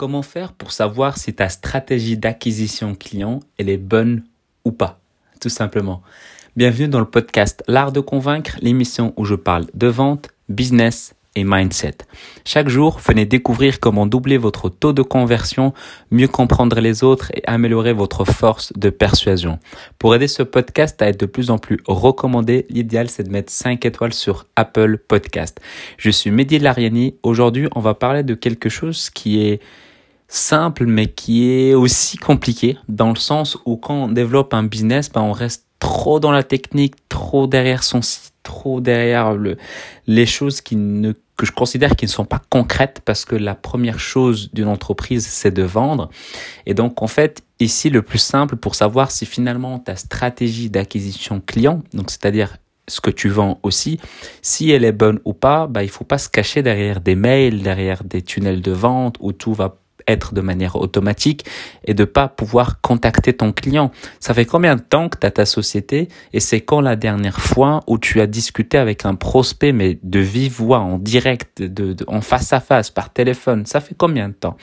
Comment faire pour savoir si ta stratégie d'acquisition client elle est bonne ou pas Tout simplement. Bienvenue dans le podcast L'art de convaincre, l'émission où je parle de vente, business et mindset. Chaque jour, venez découvrir comment doubler votre taux de conversion, mieux comprendre les autres et améliorer votre force de persuasion. Pour aider ce podcast à être de plus en plus recommandé, l'idéal c'est de mettre 5 étoiles sur Apple Podcast. Je suis Mehdi Lariani. Aujourd'hui, on va parler de quelque chose qui est simple mais qui est aussi compliqué dans le sens où quand on développe un business, ben on reste trop dans la technique, trop derrière son site trop derrière le, les choses qui ne, que je considère qui ne sont pas concrètes parce que la première chose d'une entreprise, c'est de vendre. Et donc, en fait, ici, le plus simple pour savoir si finalement ta stratégie d'acquisition client, donc c'est-à-dire ce que tu vends aussi, si elle est bonne ou pas, bah, il faut pas se cacher derrière des mails, derrière des tunnels de vente où tout va être de manière automatique et de pas pouvoir contacter ton client. Ça fait combien de temps que tu as ta société et c'est quand la dernière fois où tu as discuté avec un prospect mais de vive voix, en direct, de, en face à face, par téléphone? Ça fait combien de temps?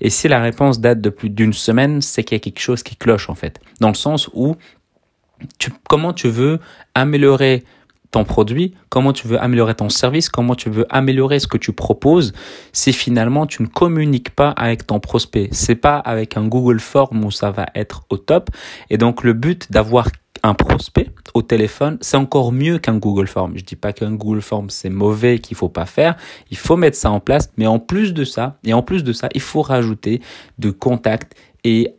Et si la réponse date de plus d'une semaine, c'est qu'il y a quelque chose qui cloche en fait. Dans le sens où comment tu veux améliorer ton produit, comment tu veux améliorer ton service, comment tu veux améliorer ce que tu proposes si finalement tu ne communiques pas avec ton prospect. C'est pas avec un Google Form où ça va être au top. Et donc le but d'avoir un prospect au téléphone, c'est encore mieux qu'un Google Form. Je dis pas qu'un Google Form c'est mauvais, qu'il faut pas faire. Il faut mettre ça en place, mais en plus de ça, et en plus de ça, il faut rajouter de contacts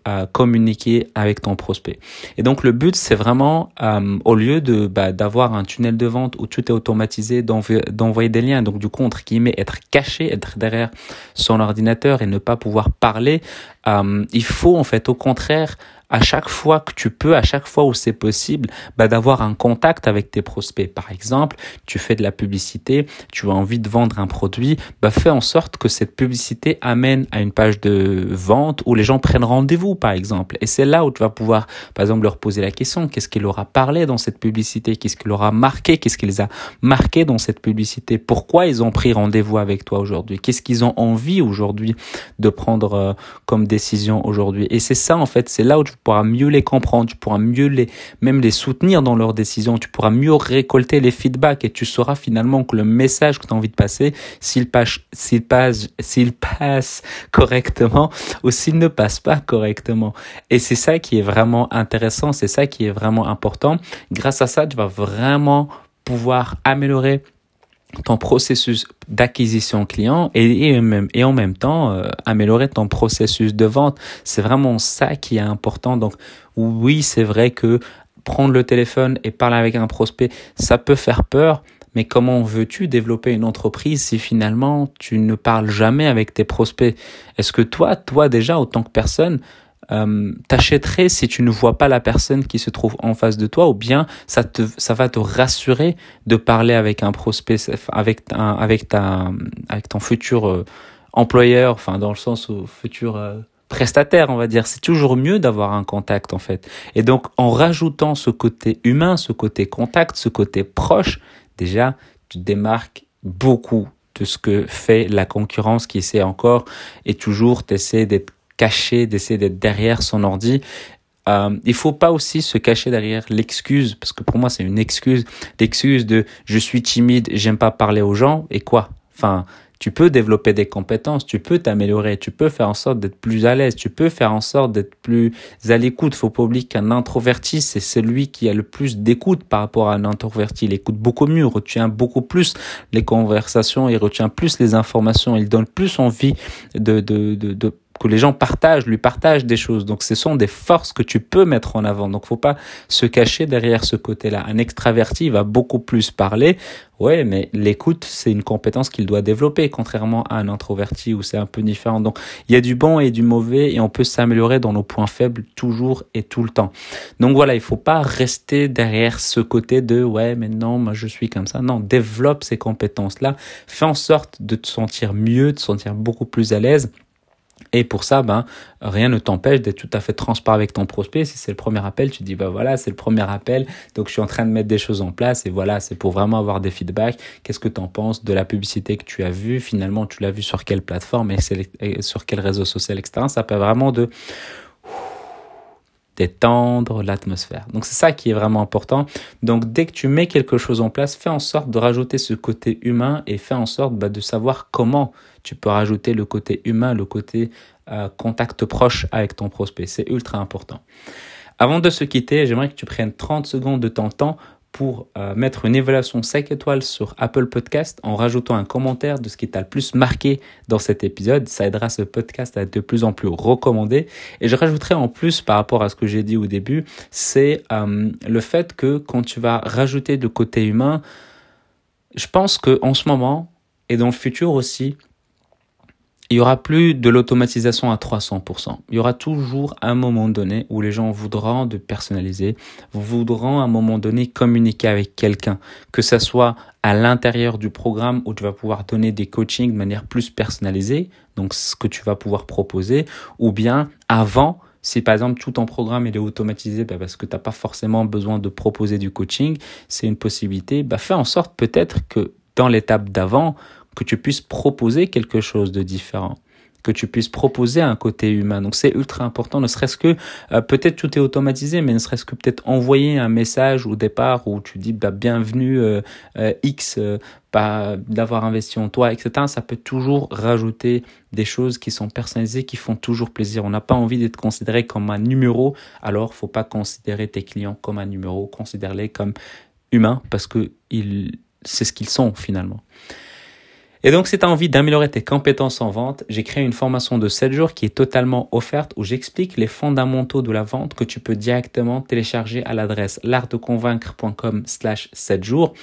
à communiquer avec ton prospect. Et donc le but, c'est vraiment, euh, au lieu de bah, d'avoir un tunnel de vente où tout est automatisé, d'envoyer des liens, donc du coup, entre guillemets, être caché, être derrière son ordinateur et ne pas pouvoir parler, euh, il faut en fait au contraire à chaque fois que tu peux, à chaque fois où c'est possible, bah, d'avoir un contact avec tes prospects. Par exemple, tu fais de la publicité, tu as envie de vendre un produit, bah, fais en sorte que cette publicité amène à une page de vente où les gens prennent rendez-vous, par exemple. Et c'est là où tu vas pouvoir, par exemple, leur poser la question, qu'est-ce qu'il aura parlé dans cette publicité, qu'est-ce qu'il aura marqué, qu'est-ce qu'ils a marqué dans cette publicité, pourquoi ils ont pris rendez-vous avec toi aujourd'hui, qu'est-ce qu'ils ont envie aujourd'hui de prendre euh, comme décision aujourd'hui? Et c'est ça, en fait, c'est là où tu pourras mieux les comprendre, tu pourras mieux les, même les soutenir dans leurs décisions, tu pourras mieux récolter les feedbacks et tu sauras finalement que le message que tu as envie de passer, s'il passe, s'il passe, s'il passe correctement ou s'il ne passe pas correctement. Et c'est ça qui est vraiment intéressant, c'est ça qui est vraiment important. Grâce à ça, tu vas vraiment pouvoir améliorer ton processus d'acquisition client et, en même temps euh, améliorer ton processus de vente. C'est vraiment ça qui est important. Donc oui, c'est vrai que prendre le téléphone et parler avec un prospect, ça peut faire peur. Mais comment veux-tu développer une entreprise si finalement tu ne parles jamais avec tes prospects? Est-ce que toi, toi déjà, autant que personne, euh, t'achèterais si tu ne vois pas la personne qui se trouve en face de toi ou bien ça te ça va te rassurer de parler avec un prospect avec un, avec ta avec ton futur euh, employeur enfin dans le sens où futur euh, prestataire on va dire. C'est toujours mieux d'avoir un contact en fait. Et donc en rajoutant ce côté humain ce côté contact ce côté proche déjà tu démarques beaucoup de ce que fait la concurrence qui essaie encore et toujours t'essaie d'être cacher, d'essayer d'être derrière son ordi. Euh, il faut pas aussi se cacher derrière l'excuse, parce que pour moi c'est une excuse, l'excuse de je suis timide, j'aime pas parler aux gens, et quoi? Enfin, tu peux développer des compétences, tu peux t'améliorer, tu peux faire en sorte d'être plus à l'aise, tu peux faire en sorte d'être plus à l'écoute. Faut pas oublier qu'un introverti, c'est celui qui a le plus d'écoute par rapport à un introverti. Il écoute beaucoup mieux, retient beaucoup plus les conversations, il retient plus les informations, il donne plus envie de, de, de, de que les gens partagent, lui partagent des choses. Donc ce sont des forces que tu peux mettre en avant. Donc faut pas se cacher derrière ce côté-là. Un extraverti va beaucoup plus parler. Ouais, mais l'écoute, c'est une compétence qu'il doit développer, contrairement à un introverti où c'est un peu différent. Donc, il y a du bon et du mauvais et on peut s'améliorer dans nos points faibles toujours et tout le temps. Donc voilà, il faut pas rester derrière ce côté de ouais, mais non, moi je suis comme ça. Non, développe ces compétences-là. Fais en sorte de te sentir mieux, de te sentir beaucoup plus à l'aise Et pour ça, ben, rien ne t'empêche d'être tout à fait transparent avec ton prospect. Si c'est le premier appel, tu dis, ben voilà, c'est le premier appel. Donc, je suis en train de mettre des choses en place. Et voilà, c'est pour vraiment avoir des feedbacks. Qu'est-ce que tu en penses de la publicité que tu as vue? Finalement, tu l'as vue sur quelle plateforme et sur quel réseau social, etc. Ça peut vraiment de détendre l'atmosphère. Donc c'est ça qui est vraiment important. Donc dès que tu mets quelque chose en place, fais en sorte de rajouter ce côté humain et fais en sorte bah, de savoir comment tu peux rajouter le côté humain, le côté euh, contact proche avec ton prospect. C'est ultra important. Avant de se quitter, j'aimerais que tu prennes 30 secondes de ton temps pour euh, mettre une évaluation 5 étoiles sur Apple Podcast en rajoutant un commentaire de ce qui t'a le plus marqué dans cet épisode. Ça aidera ce podcast à être de plus en plus recommandé. Et je rajouterai en plus par rapport à ce que j'ai dit au début, c'est euh, le fait que quand tu vas rajouter de côté humain, je pense que en ce moment et dans le futur aussi, il y aura plus de l'automatisation à 300%. Il y aura toujours un moment donné où les gens voudront de personnaliser, voudront à un moment donné communiquer avec quelqu'un, que ce soit à l'intérieur du programme où tu vas pouvoir donner des coachings de manière plus personnalisée, donc ce que tu vas pouvoir proposer, ou bien avant, si par exemple tout ton programme est automatisé bah, parce que tu n'as pas forcément besoin de proposer du coaching, c'est une possibilité, bah, fais en sorte peut-être que dans l'étape d'avant, que tu puisses proposer quelque chose de différent que tu puisses proposer un côté humain. Donc c'est ultra important, ne serait-ce que euh, peut-être tout est automatisé, mais ne serait-ce que peut-être envoyer un message au départ où tu dis bah, bienvenue euh, euh, X, pas d'avoir investi en toi, etc. Ça peut toujours rajouter des choses qui sont personnalisées, qui font toujours plaisir. On n'a pas envie d'être considéré comme un numéro, alors faut pas considérer tes clients comme un numéro, considère-les comme humains parce que c'est ce qu'ils sont finalement. Et donc, si tu as envie d'améliorer tes compétences en vente, j'ai créé une formation de 7 jours qui est totalement offerte où j'explique les fondamentaux de la vente que tu peux directement télécharger à l'adresse l'artdeconvaincre.com slash 7 jours.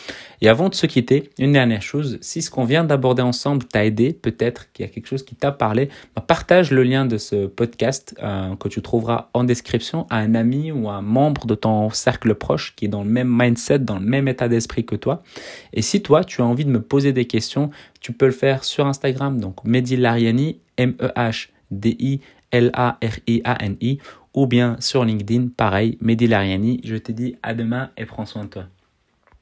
Et avant de se quitter, une dernière chose, si ce qu'on vient d'aborder ensemble t'a aidé, peut-être qu'il y a quelque chose qui t'a parlé, bah, partage le lien de ce podcast euh, que tu trouveras en description à un ami ou à un membre de ton cercle proche qui est dans le même mindset, dans le même état d'esprit que toi. Et si toi, tu as envie de me poser des questions, tu peux le faire sur Instagram, donc Mehdi Lariani, M-E-H-D-I-L-A-R-I-A-N-I, ou bien sur LinkedIn, pareil, Mehdi Lariani. Je te dis à demain et prends soin de toi.